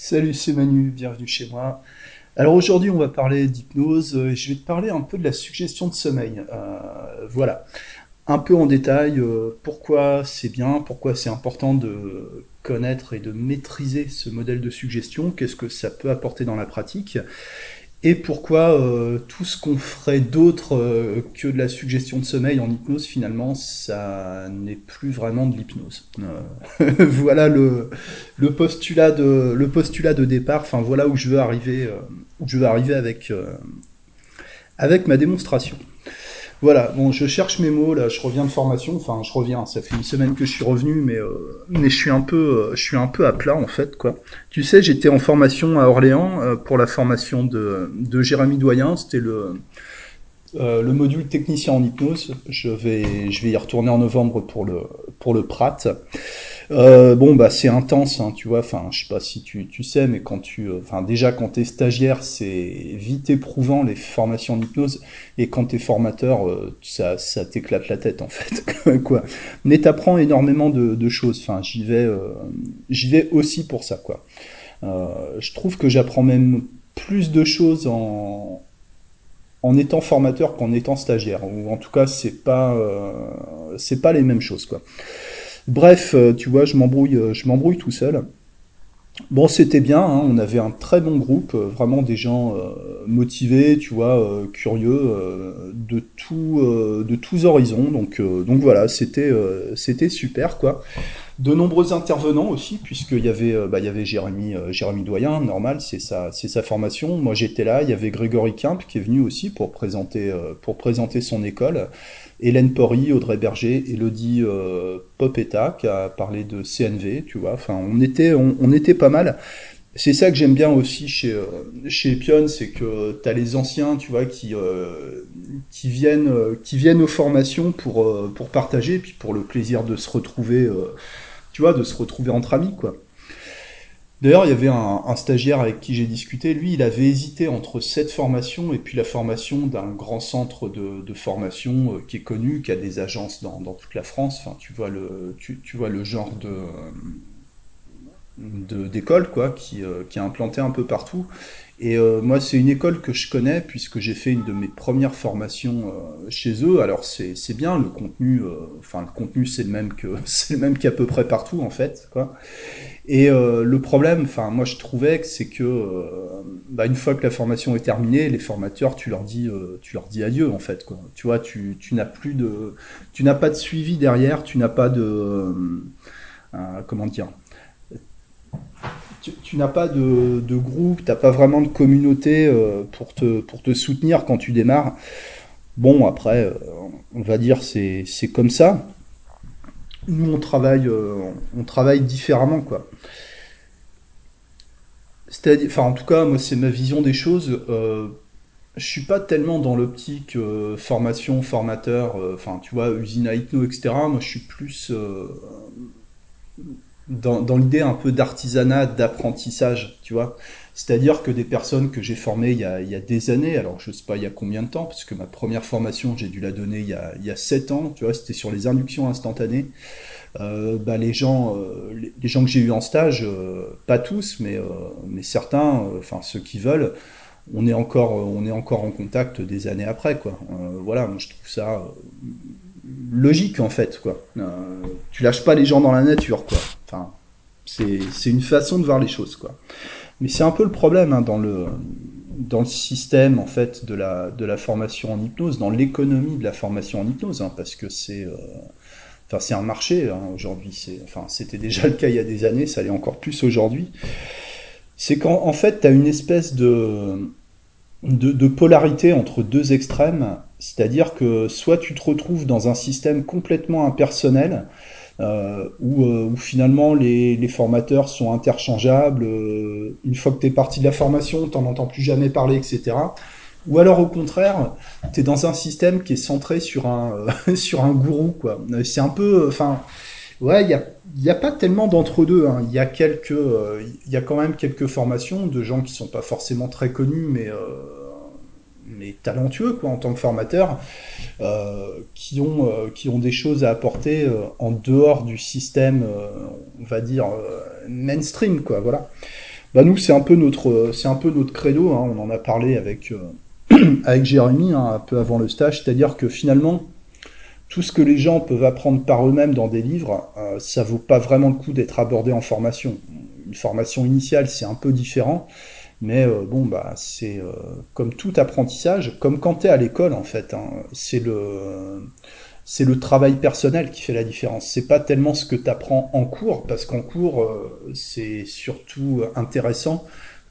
Salut, c'est Manu, bienvenue chez moi. Alors aujourd'hui, on va parler d'hypnose et je vais te parler un peu de la suggestion de sommeil. Euh, voilà, un peu en détail euh, pourquoi c'est bien, pourquoi c'est important de connaître et de maîtriser ce modèle de suggestion, qu'est-ce que ça peut apporter dans la pratique et pourquoi euh, tout ce qu'on ferait d'autre euh, que de la suggestion de sommeil en hypnose, finalement, ça n'est plus vraiment de l'hypnose. Euh, voilà le, postulat de, le postulat de départ, enfin voilà où je veux arriver, où je veux arriver avec, avec ma démonstration. Voilà, bon, je cherche mes mots, là, je reviens de formation, enfin, je reviens, ça fait une semaine que je suis revenu, mais, euh, mais je suis un peu, euh, je suis un peu à plat, en fait, quoi. Tu sais, j'étais en formation à Orléans, euh, pour la formation de, de Jérémy Doyen, c'était le, le module technicien en hypnose. Je vais, je vais y retourner en novembre pour le, pour le Prat. Euh, bon bah c'est intense, hein, tu vois. Enfin, je sais pas si tu, tu sais, mais quand tu, euh, enfin déjà quand t'es stagiaire, c'est vite éprouvant les formations en hypnose, et quand t'es formateur, euh, ça, ça t'éclate la tête en fait, quoi. Mais t'apprends énormément de, de, choses. Enfin, j'y vais, j'y vais aussi pour ça, quoi. je trouve que j'apprends même plus de choses en en étant formateur qu'en étant stagiaire, ou en tout cas c'est pas c'est pas les mêmes choses quoi. Bref, euh, tu vois, je m'embrouille, euh, je m'embrouille tout seul. Bon, c'était bien, hein, on avait un très bon groupe, euh, vraiment des gens motivés, tu vois, curieux de tous horizons. Donc, donc voilà, c'était, super, quoi. De nombreux intervenants aussi, puisqu'il y avait, bah, Jérémy, Doyen, normal, c'est sa, formation. Moi, j'étais là. Il y avait Grégory Kemp qui est venu aussi pour présenter son école. Hélène Porry, Audrey Berger, Elodie euh, Popetta qui a parlé de CNV, tu vois. Enfin, on était, on, était pas mal. C'est ça que j'aime bien aussi chez euh, chez Epion, c'est que tu as les anciens, tu vois, qui euh, qui viennent euh, qui viennent aux formations pour pour partager, puis pour le plaisir de se retrouver, tu vois, de se retrouver entre amis, quoi. D'ailleurs, il y avait un, stagiaire avec qui j'ai discuté. Lui, il avait hésité entre cette formation et puis la formation d'un grand centre de, formation euh, qui est connu, qui a des agences dans, toute la France. Enfin, tu vois le, genre de d'école quoi, qui, euh, qui est implanté un peu partout. Et euh, moi, c'est une école que je connais puisque j'ai fait une de mes premières formations chez eux. Alors c'est bien le contenu. Enfin, le contenu c'est le même que c'est le même qu'à peu près partout en fait. Et euh, le problème, enfin moi je trouvais que c'est que euh, bah, une fois que la formation est terminée, les formateurs, tu leur dis, euh, tu leur dis adieu en fait quoi. Tu vois, tu, tu n'as plus de, tu n'as pas de suivi derrière, tu n'as pas de, comment dire, tu, tu n'as pas de, groupe, t'as pas vraiment de communauté pour te pour te soutenir quand tu démarres. Bon après, on va dire c'est c'est comme ça nous on travaille, euh, on travaille différemment quoi. C'est-à-dire, enfin en tout cas moi c'est ma vision des choses. Euh, je suis pas tellement dans l'optique euh, formation, formateur, enfin tu vois usine à hypno etc. Moi je suis plus dans, l'idée un peu d'artisanat, d'apprentissage, tu vois. C'est-à-dire que des personnes que j'ai formées il y, a, il y, a, des années, alors je sais pas il y a combien de temps, parce que ma première formation, j'ai dû la donner il y a, il y a 7 ans, tu vois, c'était sur les inductions instantanées. Euh, bah, les gens, euh, les, gens que j'ai eu en stage, euh, pas tous, mais, mais certains, enfin ceux qui veulent, on est encore, on est encore en contact des années après, quoi. voilà, moi je trouve ça logique en fait, quoi. tu lâches pas les gens dans la nature, quoi. Enfin, c'est une façon de voir les choses, quoi. Mais c'est un peu le problème hein, dans le dans le système en fait de la de la formation en hypnose, dans l'économie de la formation en hypnose, hein, parce que c'est euh, c'est un marché hein, aujourd'hui. C'est enfin c'était déjà le cas il y a des années, ça l'est encore plus aujourd'hui. C'est qu'en en fait tu as une espèce de de polarité entre deux extrêmes, c'est-à-dire que soit tu te retrouves dans un système complètement impersonnel euh, où, euh, où, finalement les, les, formateurs sont interchangeables. Euh, une fois que tu es parti de la formation, tu n'en entends plus jamais parler, etc. Ou alors au contraire, tu es dans un système qui est centré sur un, sur un gourou. quoi. C'est un peu... Enfin, ouais, il n'y a, y a pas tellement d'entre-deux. Hein. Il y, a quelques, il y a quand même quelques formations de gens qui sont pas forcément très connus, mais mais talentueux quoi en tant que formateur euh, qui ont euh, qui ont des choses à apporter euh, en dehors du système on va dire mainstream quoi voilà Bah nous, c'est un peu notre, c'est un peu notre credo. Hein. On en a parlé avec avec Jérémy hein, un peu avant le stage, c'est-à-dire que finalement, tout ce que les gens peuvent apprendre par eux-mêmes dans des livres, ça vaut pas vraiment le coup d'être abordé en formation. Une formation initiale, c'est un peu différent, mais euh, bon, bah c'est euh, comme tout apprentissage, comme quand tu es à l'école en fait. Hein, c'est le c'est le travail personnel qui fait la différence. C'est pas tellement ce que tu apprends en cours, parce qu'en cours, euh, c'est surtout intéressant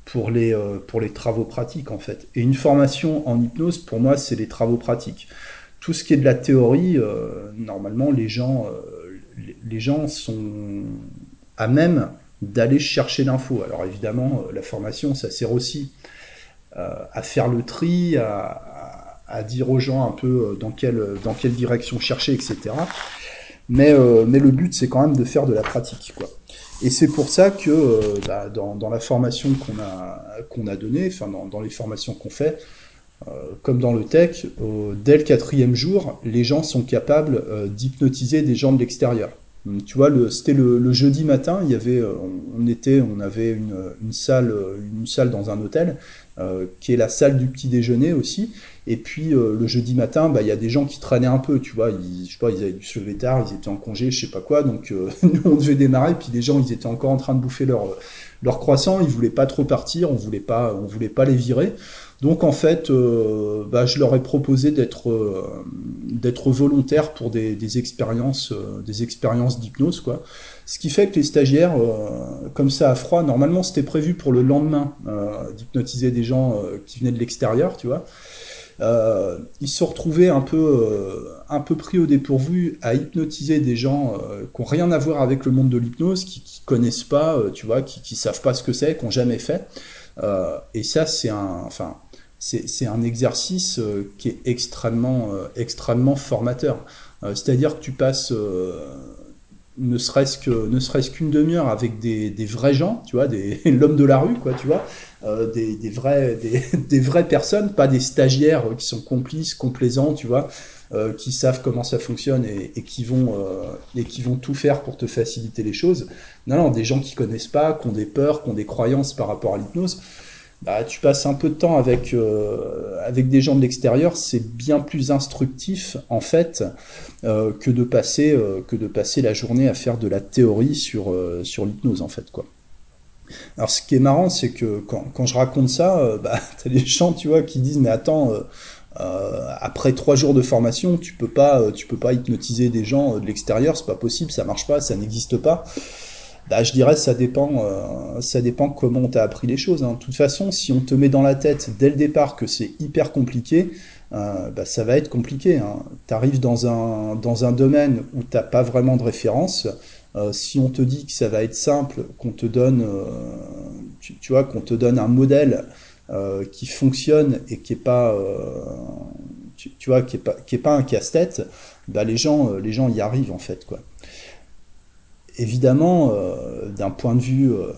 pour les, pour les travaux pratiques en fait. Et une formation en hypnose, pour moi, c'est les travaux pratiques. Tout ce qui est de la théorie, normalement, les gens, les gens sont à même d'aller chercher l'info. Alors évidemment, la formation, ça sert aussi à faire le tri, à, dire aux gens un peu euh, dans quelle, dans quelle direction chercher, etc. Mais, euh, mais le but, c'est quand même de faire de la pratique. Quoi. Et c'est pour ça que euh, bah, dans, la formation qu'on a, qu'on a donnée, enfin dans, les formations qu'on fait, euh, comme dans le tech, dès le quatrième jour, les gens sont capables d'hypnotiser des gens de l'extérieur. Tu vois, c'était le, jeudi matin, il y avait, on était, on avait une, une salle, dans un hôtel, euh, qui est la salle du petit déjeuner aussi. Et puis euh, le jeudi matin, bah, il y a des gens qui traînaient un peu, tu vois. Ils, je sais pas, ils avaient dû se lever tard, ils étaient en congé, je sais pas quoi. Donc euh, nous, on devait démarrer. Puis les gens, ils étaient encore en train de bouffer leur leur croissant. Ils voulaient pas trop partir. On voulait on voulait pas les virer. Donc en fait, euh, bah, je leur ai proposé d'être euh, volontaire pour des, des expériences euh, des expériences d'hypnose quoi. Ce qui fait que les stagiaires, comme ça à froid, normalement c'était prévu pour le lendemain d'hypnotiser des gens qui venaient de l'extérieur, tu vois. Euh, ils se sont retrouvés un peu, euh, un peu pris au dépourvu à hypnotiser des gens euh, qui n'ont rien à voir avec le monde de l'hypnose, qui, qui connaissent pas, tu vois, qui, qui savent pas ce que c'est, qui n'ont jamais fait. et ça, c'est un, enfin, c'est un exercice qui est extrêmement, extrêmement formateur. C'est-à-dire que tu passes ne serait-ce serait-ce qu'une demi-heure avec des, vrais gens, tu vois, des l'homme de la rue, quoi, tu vois, euh, des, vrais des, vraies personnes, pas des stagiaires qui sont complices, complaisants, tu vois, euh, qui savent comment ça fonctionne et, qui vont euh, et qui vont tout faire pour te faciliter les choses. Non, non, des gens qui connaissent pas, qui ont des peurs, qui ont des croyances par rapport à l'hypnose bah, tu passes un peu de temps avec, euh, avec des gens de l'extérieur, c'est bien plus instructif en fait euh, que, de passer, euh, que de passer la journée à faire de la théorie sur, sur l'hypnose en fait. Quoi. Alors ce qui est marrant, c'est que quand, quand, je raconte ça, bah, tu as des gens tu vois, qui disent mais attends, après trois jours de formation, tu peux pas, tu peux pas hypnotiser des gens de l'extérieur, c'est pas possible, ça marche pas, ça n'existe pas. Bah, je dirais ça dépend, euh, ça dépend comment on t'a appris les choses. Hein. De toute façon, si on te met dans la tête dès le départ que c'est hyper compliqué, euh, bah, ça va être compliqué. Hein. Tu arrives dans un, dans un domaine où t'as pas vraiment de référence. Euh, si on te dit que ça va être simple, qu'on te donne, euh, tu, tu, vois, qu'on te donne un modèle euh, qui fonctionne et qui est pas, tu, vois, qui est pas, qui est pas un casse-tête, bah, les gens, les gens y arrivent en fait, quoi évidemment, euh, d'un point de vue euh,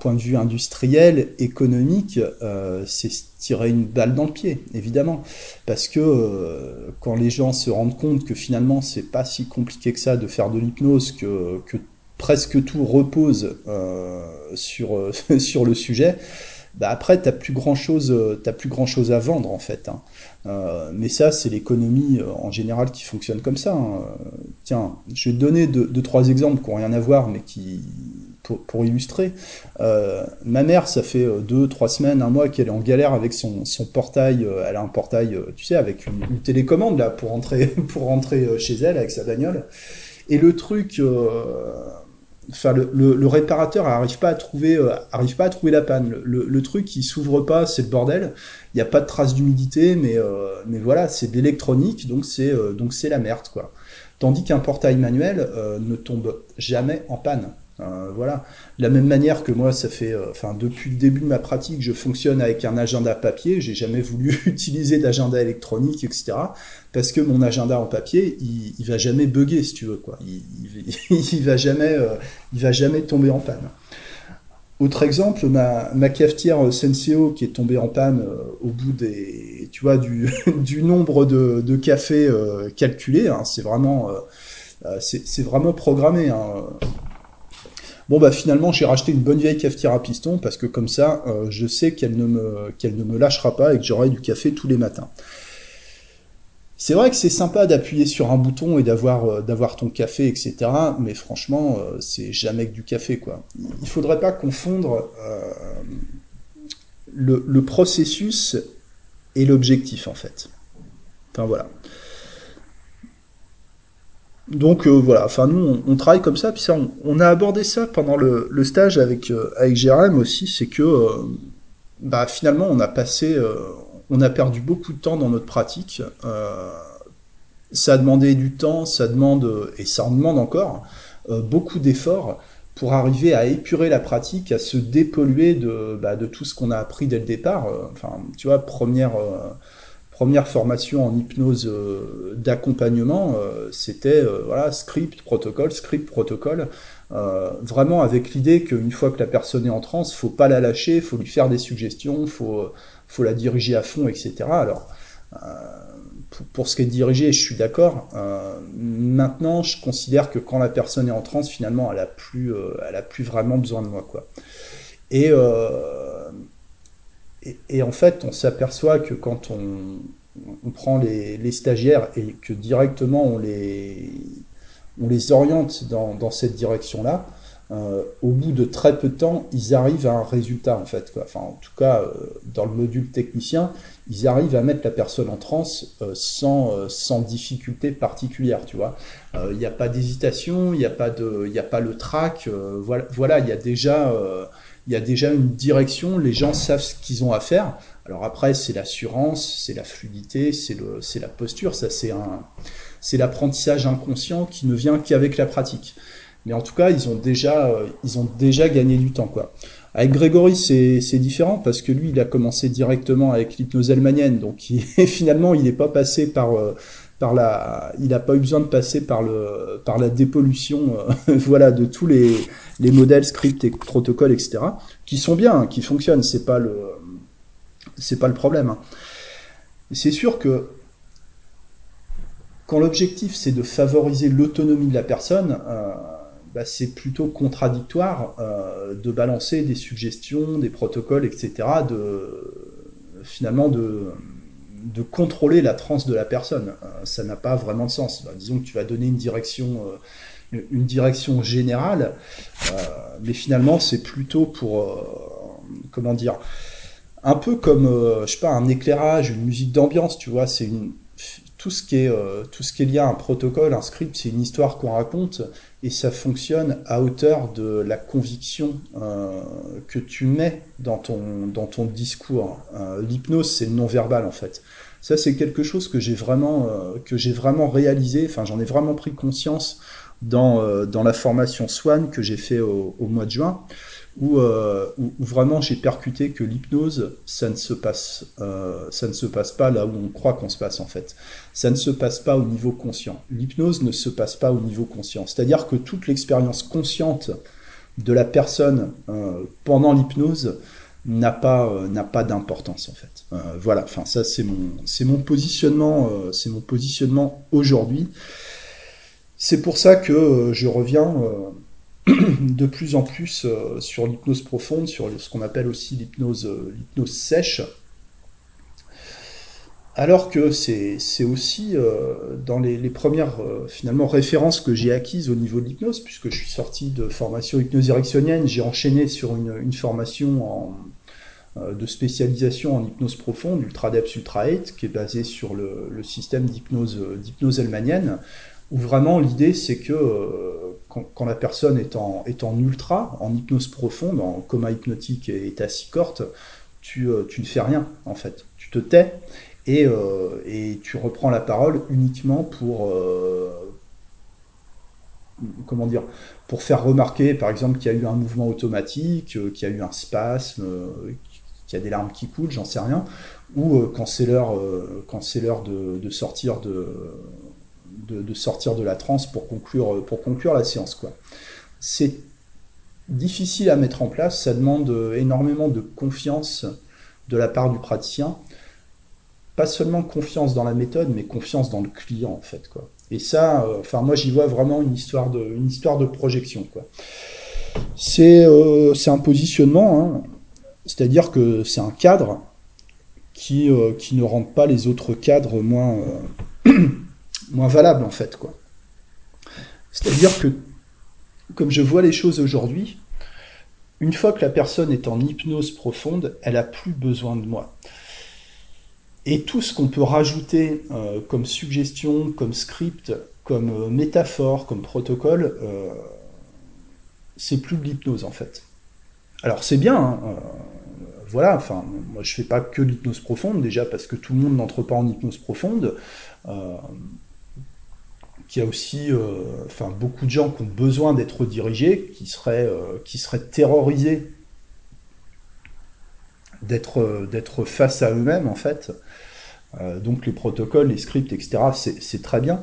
point de vue industriel, économique, euh, c'est tirer une balle dans le pied, évidemment, parce que quand les gens se rendent compte que finalement c'est pas si compliqué que ça de faire de l'hypnose, que, que presque tout repose sur sur le sujet, bah après t'as plus grand chose, plus grand chose à vendre en fait. Hein. Euh, mais ça, c'est l'économie euh, en général qui fonctionne comme ça. Hein. Tiens, je vais te donner deux, trois exemples qui n'ont rien à voir, mais qui pour, illustrer. Euh, ma mère, ça fait deux, trois semaines, un mois qu'elle est en galère avec son, son portail. Elle a un portail, tu sais, avec une, une, télécommande là pour rentrer pour rentrer chez elle avec sa bagnole. Et le truc enfin le, réparateur arrive pas à trouver euh, arrive pas à trouver la panne. Le, truc il s'ouvre pas c'est le bordel. Il n'y a pas de trace d'humidité mais euh, mais voilà c'est de l'électronique donc c'est euh, donc c'est la merde quoi. Tandis qu'un portail manuel ne tombe jamais en panne euh, voilà. De la même manière que moi, ça fait, euh, enfin, depuis le début de ma pratique, je fonctionne avec un agenda papier. J'ai jamais voulu utiliser d'agenda électronique, etc. Parce que mon agenda en papier, il, va jamais bugger, si tu veux, quoi. Il, va jamais, euh, il va jamais tomber en panne. Autre exemple, ma, cafetière Senseo qui est tombée en panne au bout des, tu vois, du, nombre de, cafés calculés. Hein, c'est vraiment, c'est vraiment programmé. Hein Bon bah finalement j'ai racheté une bonne vieille cafetière à piston parce que comme ça euh, je sais qu'elle ne me ne me lâchera pas et que j'aurai du café tous les matins. C'est vrai que c'est sympa d'appuyer sur un bouton et d'avoir euh, ton café, etc. Mais franchement, euh, c'est jamais que du café, quoi. Il faudrait pas confondre le, le, processus et l'objectif, en fait. Enfin voilà. Donc voilà, enfin nous on, travaille comme ça, puis ça on, a abordé ça pendant le, stage avec avec Jérém aussi, c'est que bah finalement on a passé, on a perdu beaucoup de temps dans notre pratique. Euh, ça a demandé du temps, ça demande, et ça en demande encore, euh, beaucoup d'efforts pour arriver à épurer la pratique, à se dépolluer de, bah, de tout ce qu'on a appris dès le départ. Euh, enfin, tu vois, première, première formation en hypnose d'accompagnement, c'était voilà, script, protocole, script, protocole. vraiment avec l'idée qu'une fois que la personne est en transe, faut pas la lâcher, faut lui faire des suggestions, faut faut la diriger à fond, etc. Alors, euh, pour, ce qui est dirigé, je suis d'accord. Euh, maintenant, je considère que quand la personne est en transe, finalement, elle a plus, euh, elle a plus vraiment besoin de moi, quoi. Et, et, en fait, on s'aperçoit que quand on, prend les, stagiaires et que directement on les, on les oriente dans, cette direction-là, euh, au bout de très peu de temps, ils arrivent à un résultat en fait. Enfin, en tout cas, euh, dans le module technicien, ils arrivent à mettre la personne en transe euh, sans, sans difficulté particulière. Tu vois, il n'y a pas d'hésitation, il n'y a pas a pas le trac. voilà, voilà, il y a déjà, il y a déjà une direction. Les gens savent ce qu'ils ont à faire. Alors après, c'est l'assurance, c'est la fluidité, c'est la posture. Ça, c'est un, c'est l'apprentissage inconscient qui ne vient qu'avec la pratique. Mais en tout cas, ils ont déjà, euh, ils ont déjà gagné du temps, quoi. Avec Grégory, c'est différent parce que lui, il a commencé directement avec l'hypnose almanienne, donc il, finalement, il n'est pas passé par euh, par la, il n'a pas eu besoin de passer par le par la dépollution, euh, voilà, de tous les les modèles, scripts et protocoles, etc. qui sont bien, hein, qui fonctionnent. C'est pas le c'est pas le problème. Hein. C'est sûr que quand l'objectif c'est de favoriser l'autonomie de la personne, euh, bah, c'est plutôt contradictoire euh, de balancer des suggestions, des protocoles, etc., de finalement de, de contrôler la transe de la personne. Euh, ça n'a pas vraiment de sens. Bah, disons que tu vas donner une direction, euh, une direction générale, mais finalement c'est plutôt pour comment dire, un peu comme je sais pas un éclairage, une musique d'ambiance, tu vois, c'est une tout ce qui est tout qui est lié à un protocole, un script, c'est une histoire qu'on raconte et ça fonctionne à hauteur de la conviction euh, que tu mets dans ton, discours. Euh, l'hypnose, c'est non-verbal en fait. Ça, c'est quelque chose que j'ai vraiment, euh, réalisé, enfin j'en ai vraiment pris conscience dans, la formation Swan que j'ai fait au mois de juin. Euh, où, vraiment j'ai percuté que l'hypnose, ça ne se passe, euh, ça ne se passe pas là où on croit qu'on se passe en fait. Ça ne se passe pas au niveau conscient. L'hypnose ne se passe pas au niveau conscient. C'est-à-dire que toute l'expérience consciente de la personne euh, pendant l'hypnose n'a pas n'a pas d'importance en fait. voilà. Enfin ça c'est mon c'est mon positionnement c'est mon positionnement aujourd'hui. C'est pour ça que je reviens de plus en plus euh, sur l'hypnose profonde, sur ce qu'on appelle aussi l'hypnose, euh, sèche. Alors que c'est, aussi euh, dans les, premières finalement références que j'ai acquises au niveau de l'hypnose, puisque je suis sorti de formation hypnose érectionnienne, j'ai enchaîné sur une, formation de spécialisation en hypnose profonde, Ultra Depth Ultra 8, qui est basée sur le, système d'hypnose, d'hypnose helmanienne, où vraiment l'idée c'est que quand, la personne est en, ultra, en hypnose profonde, en coma hypnotique et si tu, euh, tu ne fais rien en fait. Tu te tais et, euh, tu reprends la parole uniquement pour euh, comment dire pour faire remarquer par exemple qu'il y a eu un mouvement automatique, qu'il y a eu un spasme, qu'il y a des larmes qui coulent, j'en sais rien, ou quand c'est l'heure de, sortir de de, sortir de la transe pour conclure, pour conclure la séance. C'est difficile à mettre en place, ça demande énormément de confiance de la part du praticien. Pas seulement confiance dans la méthode, mais confiance dans le client en fait. Quoi. Et ça, euh, moi j'y vois vraiment une histoire de, une histoire de projection. C'est euh, un positionnement, hein. c'est-à-dire que c'est un cadre qui, euh, qui ne rend pas les autres cadres moins, euh, moins valables en fait. quoi. C'est-à-dire que, comme je vois les choses aujourd'hui, une fois que la personne est en hypnose profonde, elle a plus besoin de moi. Et tout ce qu'on peut rajouter euh, comme suggestion, comme script, comme euh, métaphore, comme protocole, euh, c'est plus de l'hypnose en fait. Alors c'est bien, hein, voilà, enfin, moi je fais pas que l'hypnose profonde, déjà parce que tout le monde n'entre pas en hypnose profonde. Qu'il y a aussi euh, enfin, beaucoup de gens qui ont besoin d'être dirigés, qui seraient, euh, qui seraient terrorisés d'être euh, d'être face à eux-mêmes en fait. Donc les protocoles, les scripts, etc., c'est très bien.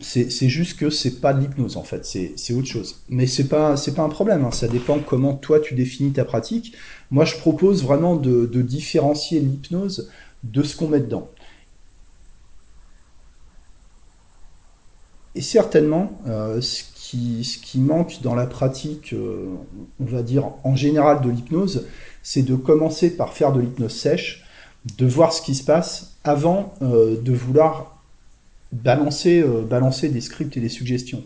C'est juste que c'est pas de l'hypnose en fait, c'est autre chose. Mais c'est pas c'est pas un problème, hein. ça dépend comment toi tu définis ta pratique. Moi je propose vraiment de différencier l'hypnose de ce qu'on met dedans. Et certainement, euh, ce qui, manque dans la pratique, euh, on va dire en général de l'hypnose, c'est de commencer par faire de l'hypnose sèche, de voir ce qui se passe avant euh, de vouloir balancer, des scripts et des suggestions.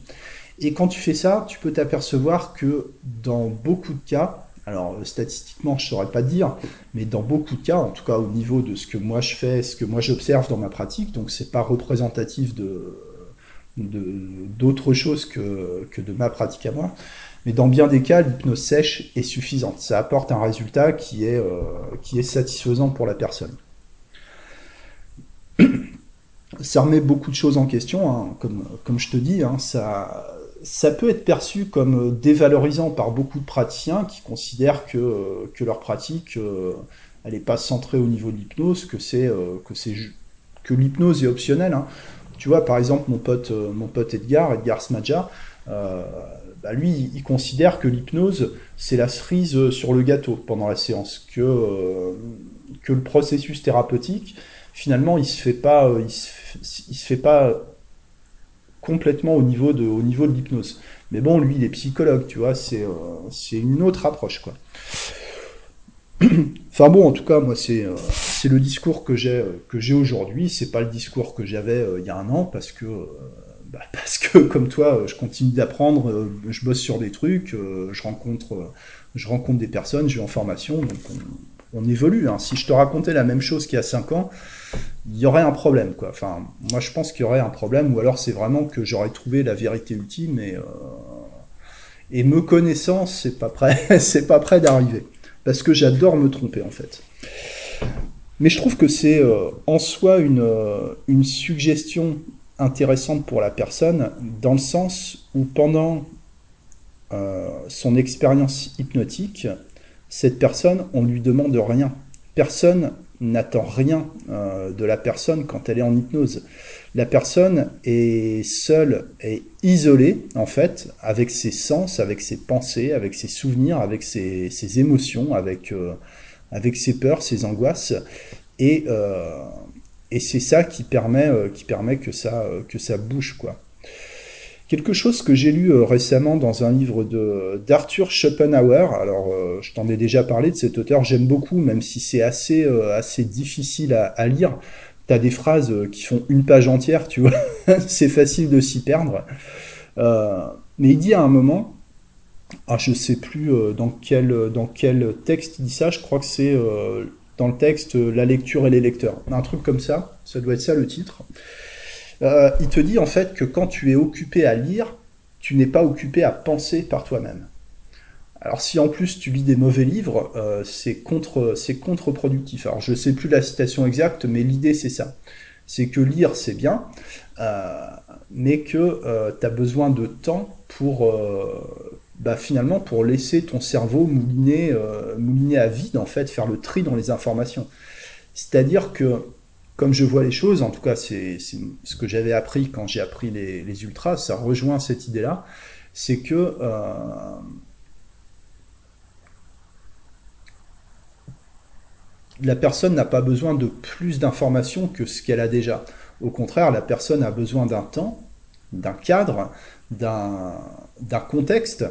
Et quand tu fais ça, tu peux t'apercevoir que dans beaucoup de cas, alors statistiquement je ne saurais pas dire, mais dans beaucoup de cas, en tout cas au niveau de ce que moi je fais, ce que moi j'observe dans ma pratique, donc c'est pas représentatif de d'autres choses que, que de ma pratique à moi, mais dans bien des cas, l'hypnose sèche est suffisante. Ça apporte un résultat qui est, euh, qui est satisfaisant pour la personne. ça remet beaucoup de choses en question, hein, comme, comme je te dis, hein, ça, ça peut être perçu comme dévalorisant par beaucoup de praticiens qui considèrent que, que leur pratique, euh, elle n'est pas centrée au niveau de l'hypnose, que c'est euh, que que l'hypnose est optionnelle. hein. Tu vois, par exemple, mon pote, euh, mon pote Edgar, Edgar Smadja, euh, bah lui, il considère que l'hypnose, c'est la cerise sur le gâteau pendant la séance, que, euh, que le processus thérapeutique, finalement, il se euh, il se, fait pas complètement au niveau de, de l'hypnose. Mais bon, lui, il est psychologue, tu vois, c'est euh, une autre approche, quoi. Enfin bon, en tout cas, moi, c'est euh, c'est le discours que j'ai euh, que j'ai aujourd'hui. C'est pas le discours que j'avais euh, il y a un an, parce que euh, bah, parce que comme toi, je continue d'apprendre, je bosse sur des trucs, je rencontre des personnes, je vais en formation, donc on, évolue. hein. Si je te racontais la même chose qu'il y a 5 ans, il y aurait un problème, quoi. Enfin, moi, je pense qu'il y aurait un problème, ou alors c'est vraiment que j'aurais trouvé la vérité ultime et, et me connaissant, c'est pas prêt, c'est pas prêt d'arriver. Parce que j'adore me tromper, en fait. Mais je trouve que c'est euh, en soi une, euh, une suggestion intéressante pour la personne, dans le sens où pendant euh, son expérience hypnotique, cette personne, on ne lui demande rien. Personne n'attend rien de la personne quand elle est en hypnose. La personne est seule et isolée, en fait, avec ses sens, avec ses pensées, avec ses souvenirs, avec ses, émotions, avec, avec ses peurs, ses angoisses. Et, euh, et c'est ça qui permet, euh, qui permet que, ça, euh, que ça bouge, quoi. Quelque chose que j'ai lu récemment dans un livre d'Arthur Schopenhauer. Alors, je t'en ai déjà parlé de cet auteur, j'aime beaucoup, même si c'est assez, assez difficile à, lire. T'as des phrases qui font une page entière, tu vois. c'est facile de s'y perdre. Mais il dit à un moment, ah, je sais plus euh, dans quel, dans quel texte il dit ça, je crois que c'est euh, dans le texte euh, La lecture et les lecteurs. Un truc comme ça, ça doit être ça le titre. Euh, il te dit en fait que quand tu es occupé à lire, tu n'es pas occupé à penser par toi-même. Alors si en plus tu lis des mauvais livres, euh, c'est contre, c'est contre-productif. Alors je sais plus la citation exacte, mais l'idée c'est ça. C'est que lire c'est bien, euh, mais que tu as besoin de temps pour, euh, bah, finalement, pour laisser ton cerveau mouliner, euh, mouliner à vide, en fait, faire le tri dans les informations. C'est-à-dire que, comme je vois les choses, en tout cas, c'est ce que j'avais appris quand j'ai appris les, les ultras, ça rejoint cette idée-là, c'est que euh, la personne n'a pas besoin de plus d'informations que ce qu'elle a déjà. Au contraire, la personne a besoin d'un temps, d'un cadre, d'un contexte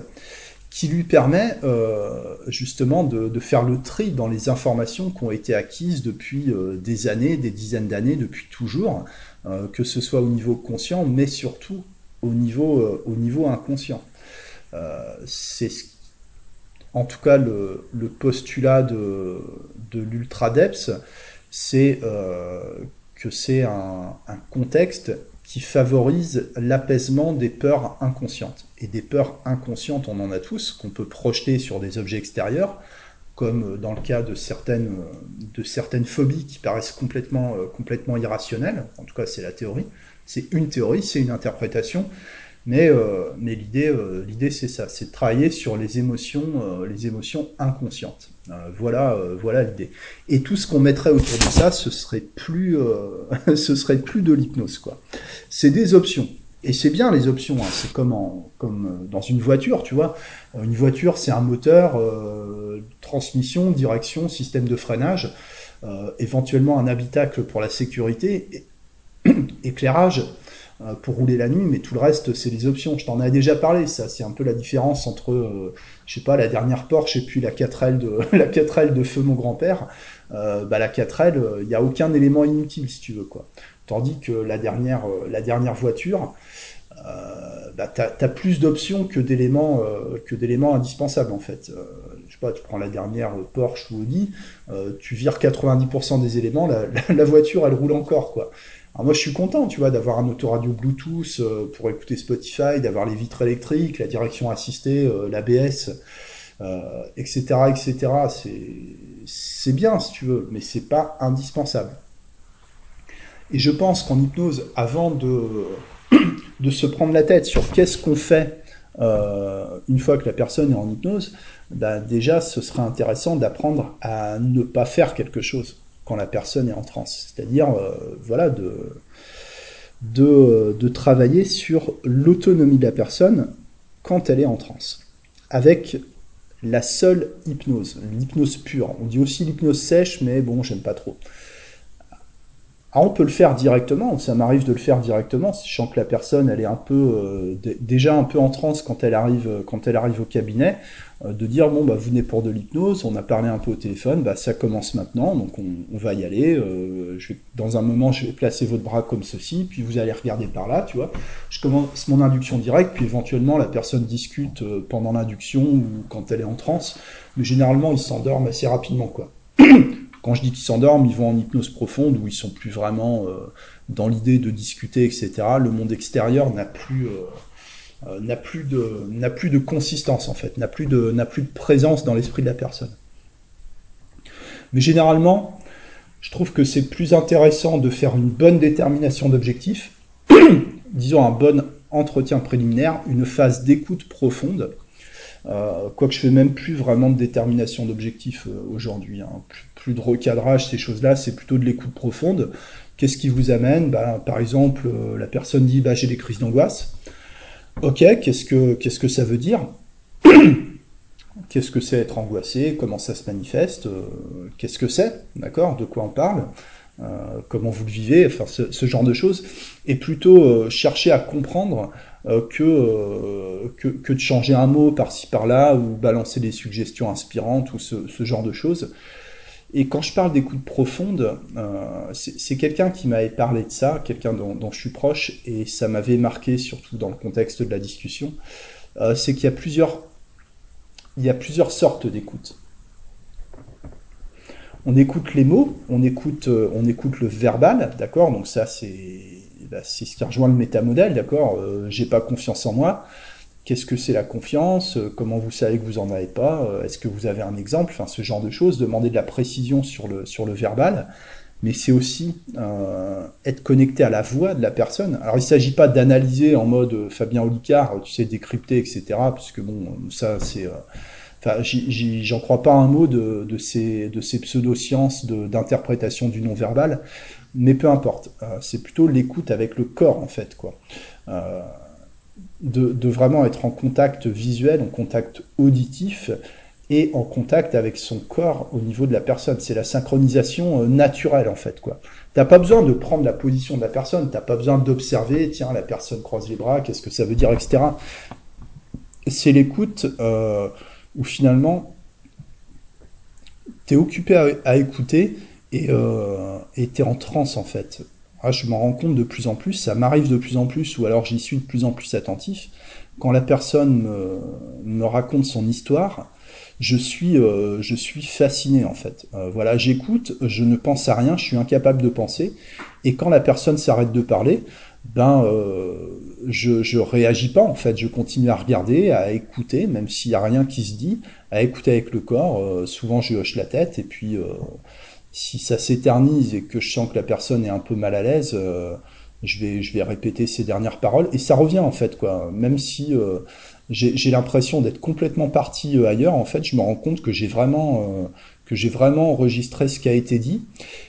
qui lui permet euh, justement de, faire le tri dans les informations qui ont été acquises depuis euh, des années, des dizaines d'années, depuis toujours, euh, que ce soit au niveau conscient, mais surtout au niveau, au niveau inconscient. c'est en tout cas le, postulat de, de l'ultra-DEPS, c'est que c'est un contexte qui favorise l'apaisement des peurs inconscientes. Et des peurs inconscientes, on en a tous, qu'on peut projeter sur des objets extérieurs, comme dans le cas de certaines, de certaines phobies qui paraissent complètement, euh, complètement irrationnelles. En tout cas, c'est la théorie. C'est une théorie, c'est une interprétation. Mais, euh, euh, l'idée c'est ça, c'est de travailler sur les émotions, les émotions inconscientes. voilà, voilà l'idée. Et tout ce qu'on mettrait autour de ça, ce serait plus, ce serait plus de l'hypnose. C'est des options. Et c'est bien les options, hein. c'est comme, dans une voiture, tu vois. Une voiture, c'est un moteur, transmission, direction, système de freinage, éventuellement un habitacle pour la sécurité, éclairage, euh, pour rouler la nuit, mais tout le reste, c'est les options. Je t'en ai déjà parlé, ça, c'est un peu la différence entre, euh, je sais pas, la dernière Porsche et puis la 4L de, la 4L de feu mon grand-père. Euh, bah, la 4L, il n'y a aucun élément inutile, si tu veux, quoi. Tandis que la dernière, la dernière voiture, bah, tu as, plus d'options que d'éléments que d'éléments indispensables, en fait. je sais pas, tu prends la dernière Porsche ou Audi, tu vires 90% des éléments, la, la, voiture, elle roule encore, quoi. Alors moi, je suis content, tu vois, d'avoir un autoradio Bluetooth euh, pour écouter Spotify, d'avoir les vitres électriques, la direction assistée, l'ABS, etc., etc. C'est bien, si tu veux, mais c'est pas indispensable. Et je pense qu'en hypnose, avant de, de se prendre la tête sur qu'est-ce qu'on fait euh, une fois que la personne est en hypnose, bah, déjà, ce serait intéressant d'apprendre à ne pas faire quelque chose la personne est en transe. C'est-à-dire, euh, voilà, de, de, travailler sur l'autonomie de la personne quand elle est en transe. Avec la seule hypnose, l'hypnose pure. On dit aussi l'hypnose sèche, mais bon, j'aime pas trop. Ah, on peut le faire directement, ça m'arrive de le faire directement, sachant que la personne elle est un peu euh, déjà un peu en transe quand elle arrive quand elle arrive au cabinet, de dire bon bah vous venez pour de l'hypnose, on a parlé un peu au téléphone, bah ça commence maintenant, donc on, va y aller. Euh, je vais, dans un moment je vais placer votre bras comme ceci, puis vous allez regarder par là, tu vois. Je commence mon induction directe, puis éventuellement la personne discute pendant l'induction ou quand elle est en transe, mais généralement ils s'endorment assez rapidement quoi. Quand je dis qu'ils s'endorment, ils vont en hypnose profonde où ils sont plus vraiment euh, dans l'idée de discuter, etc. Le monde extérieur n'a plus euh, euh, n'a plus de n'a plus de consistance en fait, n'a plus de présence dans l'esprit de la personne. Mais généralement, je trouve que c'est plus intéressant de faire une bonne détermination d'objectifs, disons un bon entretien préliminaire, une phase d'écoute profonde. Euh, quoique je fais même plus vraiment de détermination d'objectifs aujourd'hui. Hein plus de recadrage, ces choses-là, c'est plutôt de l'écoute profonde. Qu'est-ce qui vous amène? Bah, Par exemple, euh, la personne dit bah, j'ai des crises d'angoisse. Ok, qu'est-ce que, ça veut dire Qu'est-ce que c'est être angoissé? Comment ça se manifeste? Euh, Qu'est-ce que c'est? D'accord? De quoi on parle? Euh, Comment vous le vivez? Enfin, ce, genre de choses. Et plutôt chercher à comprendre que, de changer un mot par-ci par-là ou balancer des suggestions inspirantes ou ce genre de choses. Et quand je parle d'écoute profonde, euh, c'est quelqu'un qui m'avait parlé de ça, quelqu'un dont, je suis proche, et ça m'avait marqué surtout dans le contexte de la discussion. Euh, c'est qu'il y a plusieurs, il y a plusieurs sortes d'écoute. On écoute les mots, on écoute, euh, on écoute le verbal, d'accord? Donc ça c'est, bah, c'est ce qui rejoint le métamodèle, d'accord? J'ai pas confiance en moi. Qu'est-ce que c'est la confiance? Comment vous savez que vous en avez pas? Est-ce que vous avez un exemple? Enfin, ce genre de choses. Demander de la précision sur le, sur le verbal. Mais c'est aussi euh, être connecté à la voix de la personne. Alors, il ne s'agit pas d'analyser en mode euh, Fabien Olicard, tu sais, décrypter, etc. Parce que bon, ça, c'est. Euh, enfin, j'en crois pas un mot de, de ces, de ces pseudo-sciences d'interprétation du non-verbal. Mais peu importe. c'est plutôt l'écoute avec le corps, en fait, quoi de, vraiment être en contact visuel, en contact auditif et en contact avec son corps au niveau de la personne. C'est la synchronisation euh, naturelle en fait. quoi. T'as pas besoin de prendre la position de la personne, t'as pas besoin d'observer, tiens, la personne croise les bras, qu'est-ce que ça veut dire, etc. c'est l'écoute euh, où finalement tu es occupé à, écouter et euh, tu es en transe en fait. Ah, je m'en rends compte de plus en plus, ça m'arrive de plus en plus, ou alors j'y suis de plus en plus attentif. Quand la personne me, raconte son histoire, je suis, euh, fasciné en fait. Euh, voilà, j'écoute, je ne pense à rien, je suis incapable de penser. Et quand la personne s'arrête de parler, ben, euh, je, je réagis pas en fait. Je continue à regarder, à écouter, même s'il y a rien qui se dit, à écouter avec le corps. souvent, je hoche la tête et puis si ça s'éternise et que je sens que la personne est un peu mal à l'aise, euh, je, vais, je vais répéter ces dernières paroles. Et ça revient en fait, quoi. Même si euh, j'ai l'impression d'être complètement parti euh, ailleurs, en fait, je me rends compte que j'ai vraiment, que j'ai vraiment enregistré ce qui a été dit.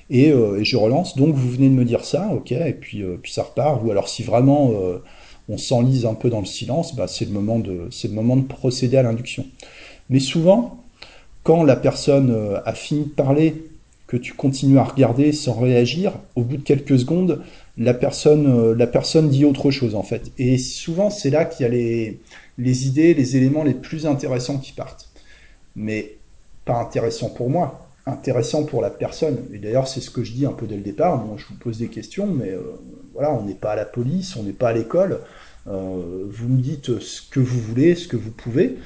Et, et, je relance. Donc vous venez de me dire ça, ok, et puis, puis ça repart. Ou alors si vraiment on s'enlise un peu dans le silence, bah, c'est le, le moment de procéder à l'induction. Mais souvent, quand la personne a fini de parler tu continues à regarder sans réagir, au bout de quelques secondes, la personne, euh, la personne dit autre chose en fait. Et souvent, c'est là qu'il y a les, les idées, les éléments les plus intéressants qui partent. Mais pas intéressant pour moi, intéressant pour la personne. Et d'ailleurs, c'est ce que je dis un peu dès le départ. Moi, je vous pose des questions, mais euh, voilà, on n'est pas à la police, on n'est pas à l'école. Euh, vous me dites ce que vous voulez, ce que vous pouvez.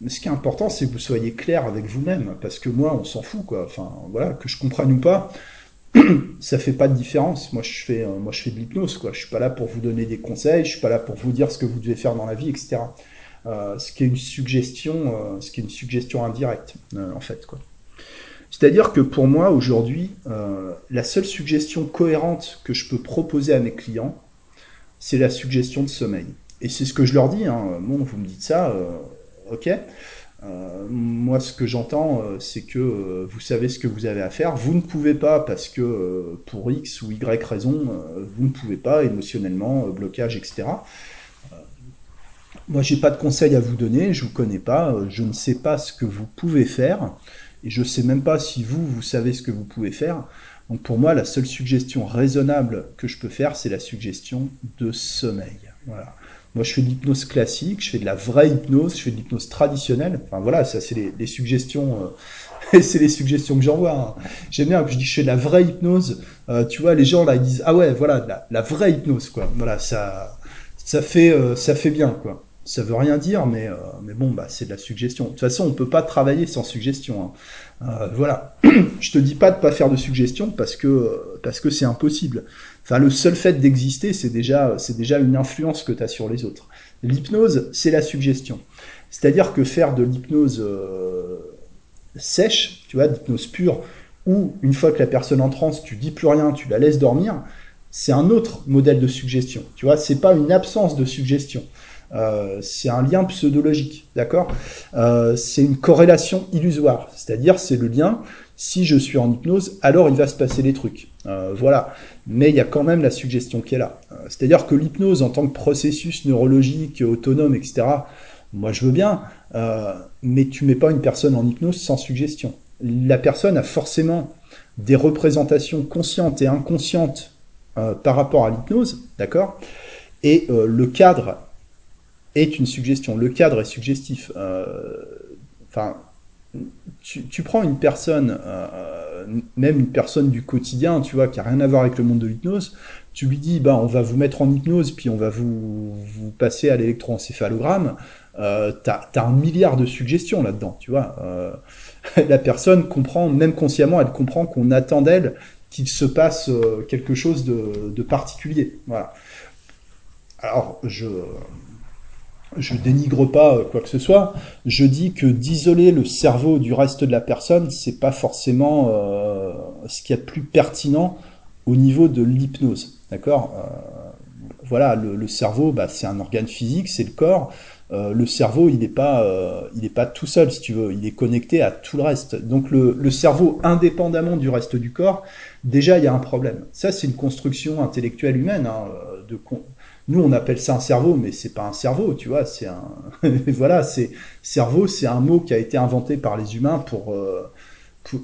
Mais ce qui est important, c'est que vous soyez clair avec vous-même, parce que moi, on s'en fout, quoi. Enfin, voilà, que je comprenne ou pas, ça fait pas de différence. Moi, je fais, euh, moi, je fais de l'hypnose, quoi. Je suis pas là pour vous donner des conseils, je suis pas là pour vous dire ce que vous devez faire dans la vie, etc. Euh, ce qui est une suggestion, euh, ce qui est une suggestion indirecte, en fait, quoi. C'est-à-dire que pour moi, aujourd'hui, la seule suggestion cohérente que je peux proposer à mes clients, c'est la suggestion de sommeil. Et c'est ce que je leur dis. Hein. Vous me dites ça ok. Euh, moi, ce que j'entends, euh, c'est que euh, vous savez ce que vous avez à faire. Vous ne pouvez pas parce que pour X ou Y raison, vous ne pouvez pas émotionnellement, blocage, etc. moi, j'ai pas de conseils à vous donner. Je vous connais pas. je ne sais pas ce que vous pouvez faire et je sais même pas si vous vous savez ce que vous pouvez faire. Donc pour moi, la seule suggestion raisonnable que je peux faire, c'est la suggestion de sommeil. Voilà. Moi, je fais de l'hypnose classique, je fais de la vraie hypnose, je fais de l'hypnose traditionnelle. Enfin voilà, ça c'est les, suggestions, euh, c'est les suggestions que j'envoie. Hein. J'aime bien que je dis je fais de la vraie hypnose. Euh, tu vois, les gens là ils disent ah ouais voilà la, la vraie hypnose quoi. Voilà ça ça fait euh, ça fait bien quoi. Ça veut rien dire, mais, mais bon, bah, c'est de la suggestion. De toute façon, on peut pas travailler sans suggestion. Hein. voilà. je te dis pas de pas faire de suggestion parce que parce que c'est impossible. Enfin, le seul fait d'exister, c'est déjà, c'est déjà une influence que tu as sur les autres. L'hypnose, c'est la suggestion. C'est-à-dire que faire de l'hypnose euh, sèche, tu vois, d'hypnose pure, ou une fois que la personne en transe, tu dis plus rien, tu la laisses dormir, c'est un autre modèle de suggestion. Tu vois, c'est pas une absence de suggestion. Euh, c'est un lien pseudologique, d'accord? Euh, C'est une corrélation illusoire, c'est-à-dire c'est le lien si je suis en hypnose, alors il va se passer des trucs. Euh, voilà. Mais il y a quand même la suggestion qui est là. Euh, c'est-à-dire que l'hypnose en tant que processus neurologique autonome, etc., moi je veux bien, euh, mais tu mets pas une personne en hypnose sans suggestion. La personne a forcément des représentations conscientes et inconscientes par rapport à l'hypnose, d'accord? Et le cadre est une suggestion. Le cadre est suggestif. Enfin, tu, prends une personne, euh, même une personne du quotidien, tu vois, qui a rien à voir avec le monde de l'hypnose, tu lui dis, bah, on va vous mettre en hypnose, puis on va vous, vous passer à l'électroencéphalogramme, euh, t'as as un milliard de suggestions là-dedans, tu vois. Euh, la personne comprend, même consciemment, elle comprend qu'on attend d'elle qu'il se passe euh, quelque chose de, de particulier. Voilà. Alors, je, je dénigre pas euh, quoi que ce soit, je dis que d'isoler le cerveau du reste de la personne, c'est pas forcément euh, ce qui est plus pertinent au niveau de l'hypnose. D'accord euh, Voilà, le, cerveau, bah, c'est un organe physique, c'est le corps. le cerveau, il n'est pas, est pas tout seul, si tu veux. Il est connecté à tout le reste. Donc le, cerveau, indépendamment du reste du corps, déjà il y a un problème. Ça, c'est une construction intellectuelle humaine hein, nous, on appelle ça un cerveau, mais c'est pas un cerveau, tu vois. C'est un, voilà, c'est cerveau, c'est un mot qui a été inventé par les humains pour euh,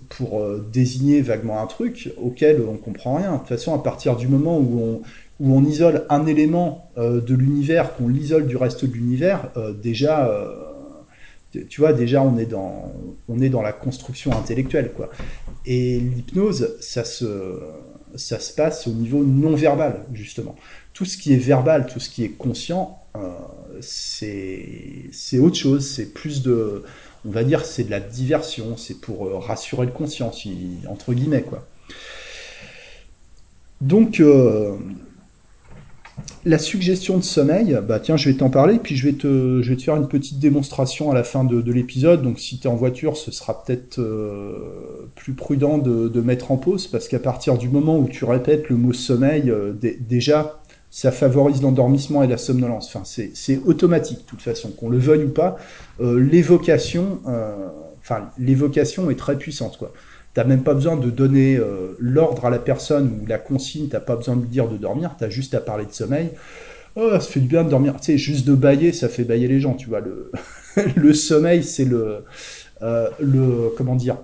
pour, euh, désigner vaguement un truc auquel on comprend rien. De toute façon, à partir du moment où on où on isole un élément de l'univers, qu'on l'isole du reste de l'univers, déjà, tu vois, déjà on est dans, on est dans la construction intellectuelle, quoi. Et l'hypnose, ça se, ça se passe au niveau non verbal, justement. Tout ce qui est verbal, tout ce qui est conscient, euh, c'est autre chose, c'est plus de, on va dire, c'est de la diversion, c'est pour euh, rassurer le conscient, entre guillemets, quoi. Donc, euh, la suggestion de sommeil, bah tiens, je vais t'en parler, puis je vais te, faire une petite démonstration à la fin de, l'épisode. Donc si tu es en voiture, ce sera peut-être plus prudent de, mettre en pause, parce qu'à partir du moment où tu répètes le mot sommeil, déjà, ça favorise l'endormissement et la somnolence. Enfin, c'est automatique, de toute façon, qu'on le veuille ou pas. Euh, l'évocation, enfin, l'évocation est très puissante, quoi. T'as même pas besoin de donner euh, l'ordre à la personne ou la consigne, t'as pas besoin de lui dire de dormir, t'as juste à parler de sommeil. Oh, ça fait du bien de dormir. Tu sais, juste de bailler, ça fait bailler les gens, tu vois. Le, le sommeil, c'est le, euh, le, comment dire,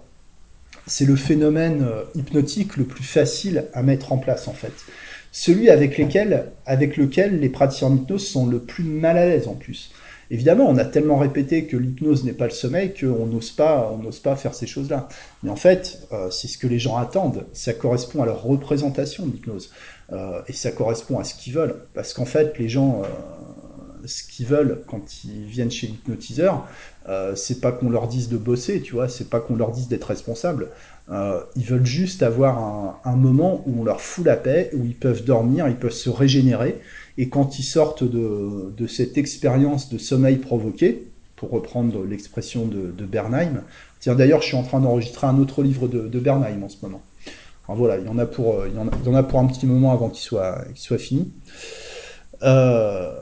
c'est le phénomène euh, hypnotique le plus facile à mettre en place, en fait. Celui avec, lequel les praticiens d'hypnose sont le plus mal à l'aise, en plus. Évidemment, on a tellement répété que l'hypnose n'est pas le sommeil qu'on n'ose pas, n'ose pas faire ces choses-là. Mais en fait, euh, c'est ce que les gens attendent. Ça correspond à leur représentation de l'hypnose. Euh, et ça correspond à ce qu'ils veulent. Parce qu'en fait, les gens, euh, ce qu'ils veulent quand ils viennent chez l'hypnotiseur, c'est pas qu'on leur dise de bosser, tu vois, c'est pas qu'on leur dise d'être responsable. Ils veulent juste avoir un, moment où on leur fout la paix, où ils peuvent dormir, ils peuvent se régénérer, et quand ils sortent de, cette expérience de sommeil provoqué, pour reprendre l'expression de, Bernheim, tiens d'ailleurs je suis en train d'enregistrer un autre livre de, Bernheim en ce moment. Alors voilà, il y en a pour, a, il y en a pour un petit moment avant qu'il soit, qu'il soit fini. Euh,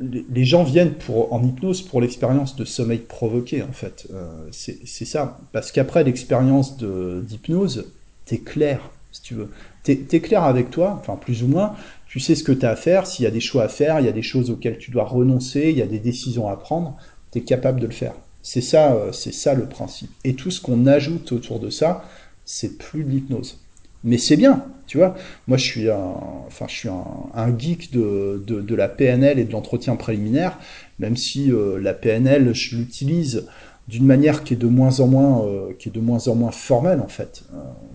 les gens viennent pour, en hypnose pour l'expérience de sommeil provoqué, en fait. Euh, c'est ça. Parce qu'après l'expérience d'hypnose, t'es clair, si tu veux. T'es es clair avec toi, enfin plus ou moins, tu sais ce que tu as à faire, s'il y a des choix à faire, il y a des choses auxquelles tu dois renoncer, il y a des décisions à prendre, tu es capable de le faire. C'est ça, euh, c'est ça le principe. Et tout ce qu'on ajoute autour de ça, c'est plus de l'hypnose. Mais c'est bien, tu vois. Moi, je suis un, enfin, je suis un, geek de, de, la PNL et de l'entretien préliminaire, même si euh, la PNL, je l'utilise d'une manière qui est de moins en moins, euh, qui est de moins en moins formelle en fait.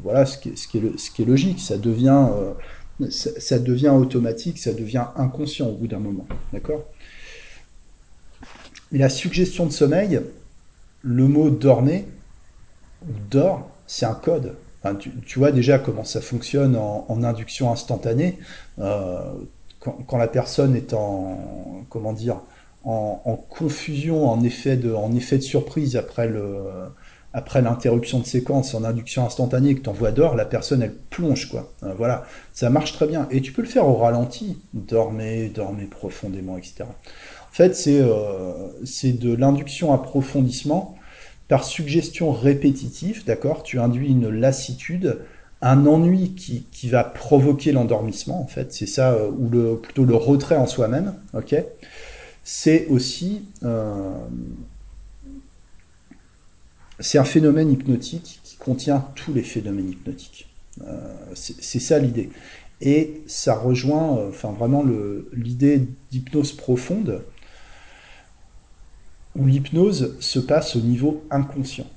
voilà, ce qui, ce, qui est ce qui est logique. Ça devient ça, devient automatique, ça devient inconscient au bout d'un moment. D'accord? La suggestion de sommeil, le mot dormez, dors, c'est un code. Tu, vois déjà comment ça fonctionne en, induction instantanée. Euh, quand, la personne est en, comment dire, en, confusion, en effet de, en effet de surprise après le, après l'interruption de séquence en induction instantanée que tu envoies d'or, la personne elle plonge quoi. Euh, voilà, ça marche très bien. Et tu peux le faire au ralenti, dormez, dormez profondément, etc. En fait, c'est euh, de l'induction approfondissement par suggestion répétitive, d'accord Tu induis une lassitude, un ennui qui, va provoquer l'endormissement, en fait, c'est ça, euh, ou plutôt le retrait en soi-même, ok C'est aussi c'est un phénomène hypnotique qui contient tous les phénomènes hypnotiques. Euh, c'est ça l'idée. Et ça rejoint euh, enfin, vraiment l'idée d'hypnose profonde, où l'hypnose se passe au niveau inconscient.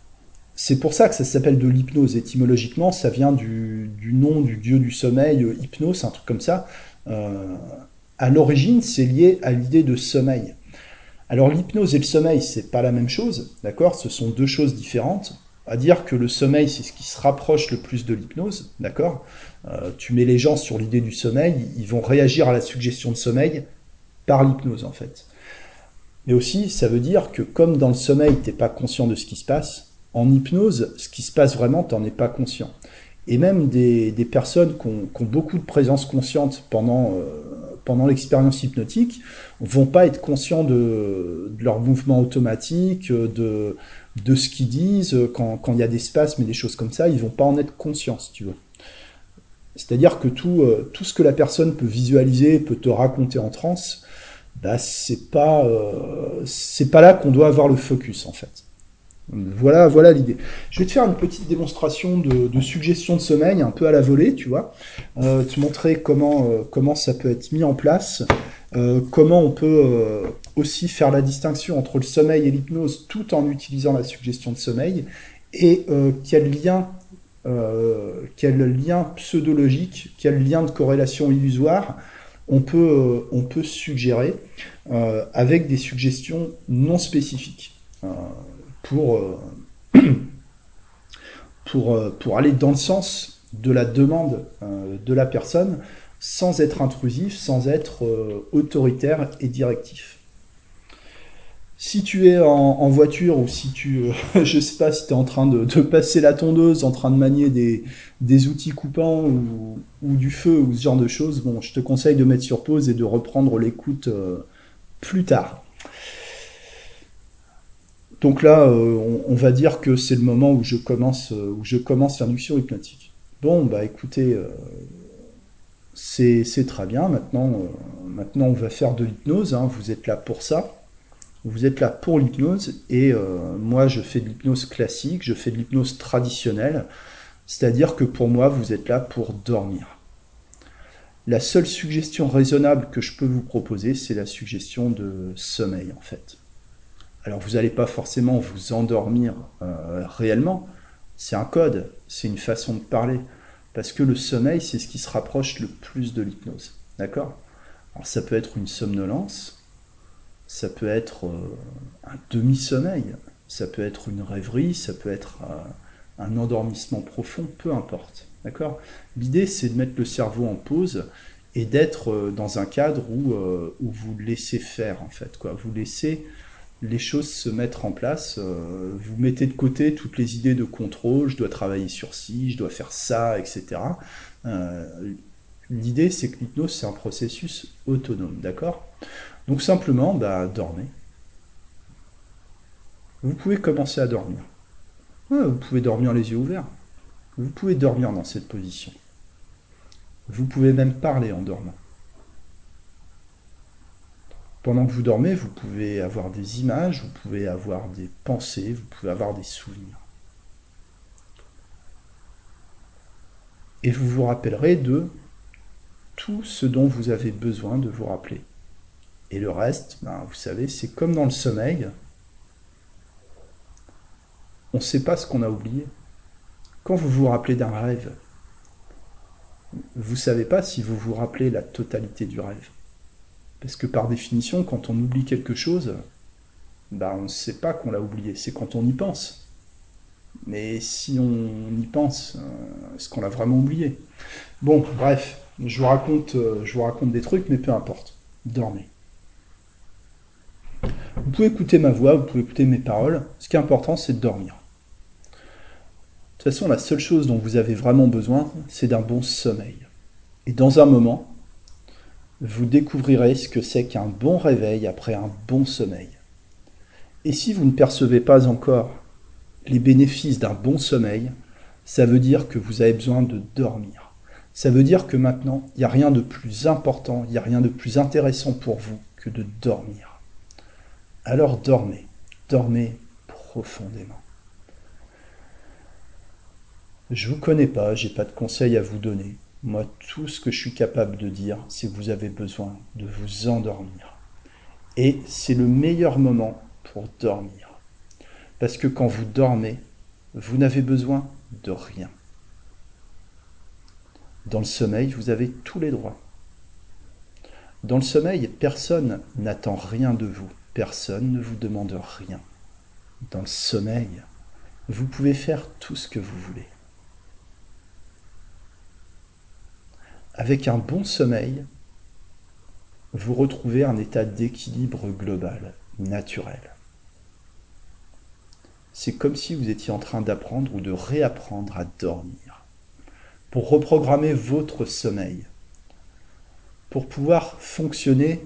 C'est pour ça que ça s'appelle de l'hypnose. Étymologiquement, ça vient du, nom du dieu du sommeil, euh, hypnose, un truc comme ça. à l'origine, c'est lié à l'idée de sommeil. Alors l'hypnose et le sommeil, c'est pas la même chose, d'accord? Ce sont deux choses différentes. À dire que le sommeil, c'est ce qui se rapproche le plus de l'hypnose, d'accord? Euh, Tu mets les gens sur l'idée du sommeil, ils vont réagir à la suggestion de sommeil par l'hypnose en fait. Mais aussi, ça veut dire que comme dans le sommeil, t'es pas conscient de ce qui se passe, en hypnose, ce qui se passe vraiment, t'en es pas conscient. Et même des, personnes qui ont, beaucoup de présence consciente pendant, euh, pendant l'expérience hypnotique vont pas être conscients de, de leur mouvement automatique, de, de ce qu'ils disent, quand, quand il y a des spasmes et des choses comme ça, ils vont pas en être conscients, si tu veux. C'est-à-dire que tout, euh, tout ce que la personne peut visualiser, peut te raconter en transe, bah, c'est pas, euh, c'est pas là qu'on doit avoir le focus, en fait. Voilà, voilà l'idée. Je vais te faire une petite démonstration de, suggestion de sommeil, un peu à la volée, tu vois, euh, te montrer comment, euh, comment ça peut être mis en place, comment on peut aussi faire la distinction entre le sommeil et l'hypnose tout en utilisant la suggestion de sommeil, et quel lien, quel lien pseudologique, quel lien de corrélation illusoire on peut, euh, on peut suggérer euh, avec des suggestions non spécifiques. Euh, pour, pour, pour aller dans le sens de la demande de la personne sans être intrusif, sans être autoritaire et directif. Si tu es en, voiture ou si tu, euh, je sais pas, si tu es en train de, passer la tondeuse, en train de manier des, outils coupants ou, du feu ou ce genre de choses, bon, je te conseille de mettre sur pause et de reprendre l'écoute euh, plus tard. Donc là, euh, on, va dire que c'est le moment où je commence, commence l'induction hypnotique. Bon, bah écoutez, c'est très bien. Maintenant, maintenant, on va faire de l'hypnose. hein. Vous êtes là pour ça. Vous êtes là pour l'hypnose. Et euh, moi, je fais de l'hypnose classique. Je fais de l'hypnose traditionnelle. C'est-à-dire que pour moi, vous êtes là pour dormir. La seule suggestion raisonnable que je peux vous proposer, c'est la suggestion de sommeil, en fait. Alors vous n'allez pas forcément vous endormir euh, réellement, c'est un code, c'est une façon de parler. Parce que le sommeil, c'est ce qui se rapproche le plus de l'hypnose. D'accord? Alors ça peut être une somnolence, ça peut être euh, un demi-sommeil, ça peut être une rêverie, ça peut être euh, un endormissement profond, peu importe. D'accord? L'idée, c'est de mettre le cerveau en pause et d'être euh, dans un cadre où, où vous laissez faire, en fait. Quoi. Vous laissez les choses se mettre en place. vous mettez de côté toutes les idées de contrôle, je dois travailler sur ci, je dois faire ça, etc. L'idée, c'est que l'hypnose, c'est un processus autonome, d'accord? Donc simplement, bah, dormez. Vous pouvez commencer à dormir. Vous pouvez dormir les yeux ouverts. Vous pouvez dormir dans cette position. Vous pouvez même parler en dormant. Pendant que vous dormez, vous pouvez avoir des images, vous pouvez avoir des pensées, vous pouvez avoir des souvenirs. Et vous vous rappellerez de tout ce dont vous avez besoin de vous rappeler. Et le reste, ben, vous savez, c'est comme dans le sommeil, on ne sait pas ce qu'on a oublié. Quand vous vous rappelez d'un rêve, vous ne savez pas si vous vous rappelez la totalité du rêve. Parce que par définition, quand on oublie quelque chose, ben, on ne sait pas qu'on l'a oublié, c'est quand on y pense. Mais si on y pense, euh, est-ce qu'on l'a vraiment oublié? Bon, bref, je vous raconte, euh, je vous raconte des trucs, mais peu importe. Dormez. Vous pouvez écouter ma voix, vous pouvez écouter mes paroles. Ce qui est important, c'est de dormir. De toute façon, la seule chose dont vous avez vraiment besoin, c'est d'un bon sommeil. Et dans un moment, vous découvrirez ce que c'est qu'un bon réveil après un bon sommeil. Et si vous ne percevez pas encore les bénéfices d'un bon sommeil, ça veut dire que vous avez besoin de dormir. Ça veut dire que maintenant, il n'y a rien de plus important, il n'y a rien de plus intéressant pour vous que de dormir. Alors dormez, dormez profondément. Je vous connais pas, j'ai pas de conseils à vous donner. Moi, tout ce que je suis capable de dire, c'est que vous avez besoin de vous endormir. Et c'est le meilleur moment pour dormir. Parce que quand vous dormez, vous n'avez besoin de rien. Dans le sommeil, vous avez tous les droits. Dans le sommeil, personne n'attend rien de vous. Personne ne vous demande rien. Dans le sommeil, vous pouvez faire tout ce que vous voulez. Avec un bon sommeil, vous retrouvez un état d'équilibre global, naturel. C'est comme si vous étiez en train d'apprendre ou de réapprendre à dormir, pour reprogrammer votre sommeil, pour pouvoir fonctionner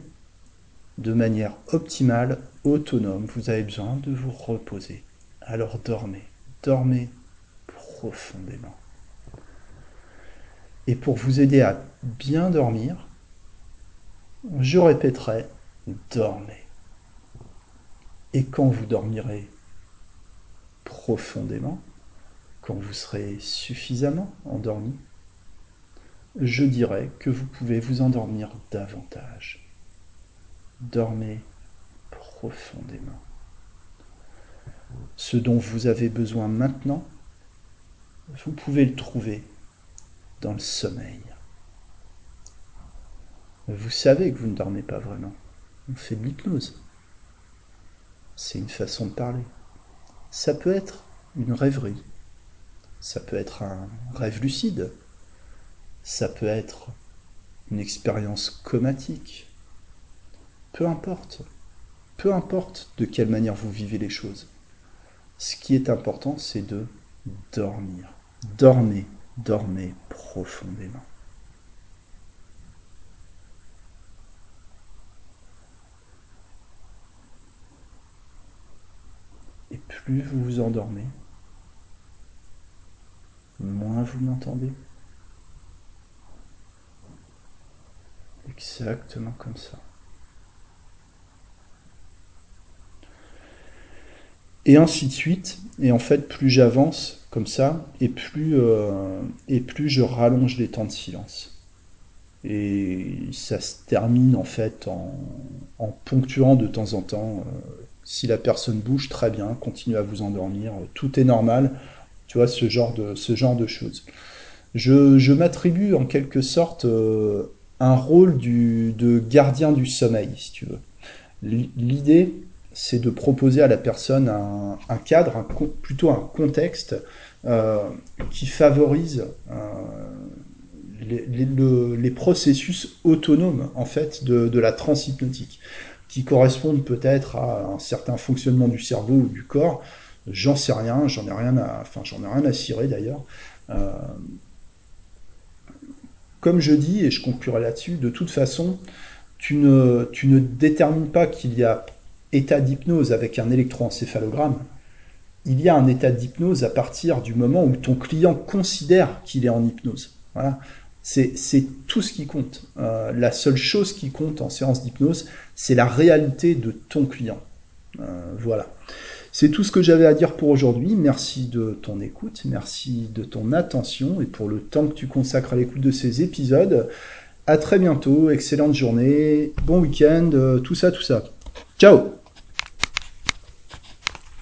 de manière optimale, autonome. Vous avez besoin de vous reposer. Alors dormez, dormez profondément. Et pour vous aider à bien dormir, je répéterai, dormez. Et quand vous dormirez, profondément, quand vous serez suffisamment endormi, je dirais que vous pouvez vous endormir davantage. Dormez profondément. Ce dont vous avez besoin maintenant, vous pouvez le trouver dans le sommeil. Vous savez que vous ne dormez pas vraiment. On fait de l'hypnose. C'est une façon de parler. Ça peut être une rêverie. Ça peut être un rêve lucide. Ça peut être une expérience comatique. Peu importe. Peu importe de quelle manière vous vivez les choses. Ce qui est important, c'est de dormir. Dormez, dormez profondément. Et plus vous vous endormez, moins vous m'entendez. Exactement comme ça. Et ainsi de suite. Et en fait, plus j'avance comme ça, et plus, euh, et plus je rallonge les temps de silence. Et ça se termine en fait en, ponctuant de temps en temps. Euh, si la personne bouge, très bien, continue à vous endormir, tout est normal. Tu vois, ce genre de, ce genre de choses. Je, je m'attribue en quelque sorte euh, un rôle de gardien du sommeil, si tu veux. L'idée, c'est de proposer à la personne un, cadre, plutôt un contexte euh, qui favorise euh, les, les, processus autonomes en fait de, de la transhypnotique, qui correspondent peut-être à un certain fonctionnement du cerveau ou du corps. J'en sais rien, j'en ai rien à, enfin j'en ai rien à cirer d'ailleurs. Euh, comme je dis, et je conclurai là-dessus, de toute façon, tu ne, tu ne détermines pas qu'il y a état d'hypnose avec un électroencéphalogramme, il y a un état d'hypnose à partir du moment où ton client considère qu'il est en hypnose. Voilà. C'est tout ce qui compte. Euh, la seule chose qui compte en séance d'hypnose, c'est la réalité de ton client. Euh, voilà. C'est tout ce que j'avais à dire pour aujourd'hui. Merci de ton écoute, merci de ton attention et pour le temps que tu consacres à l'écoute de ces épisodes. À très bientôt, excellente journée, bon week-end, euh, tout ça, tout ça. Ciao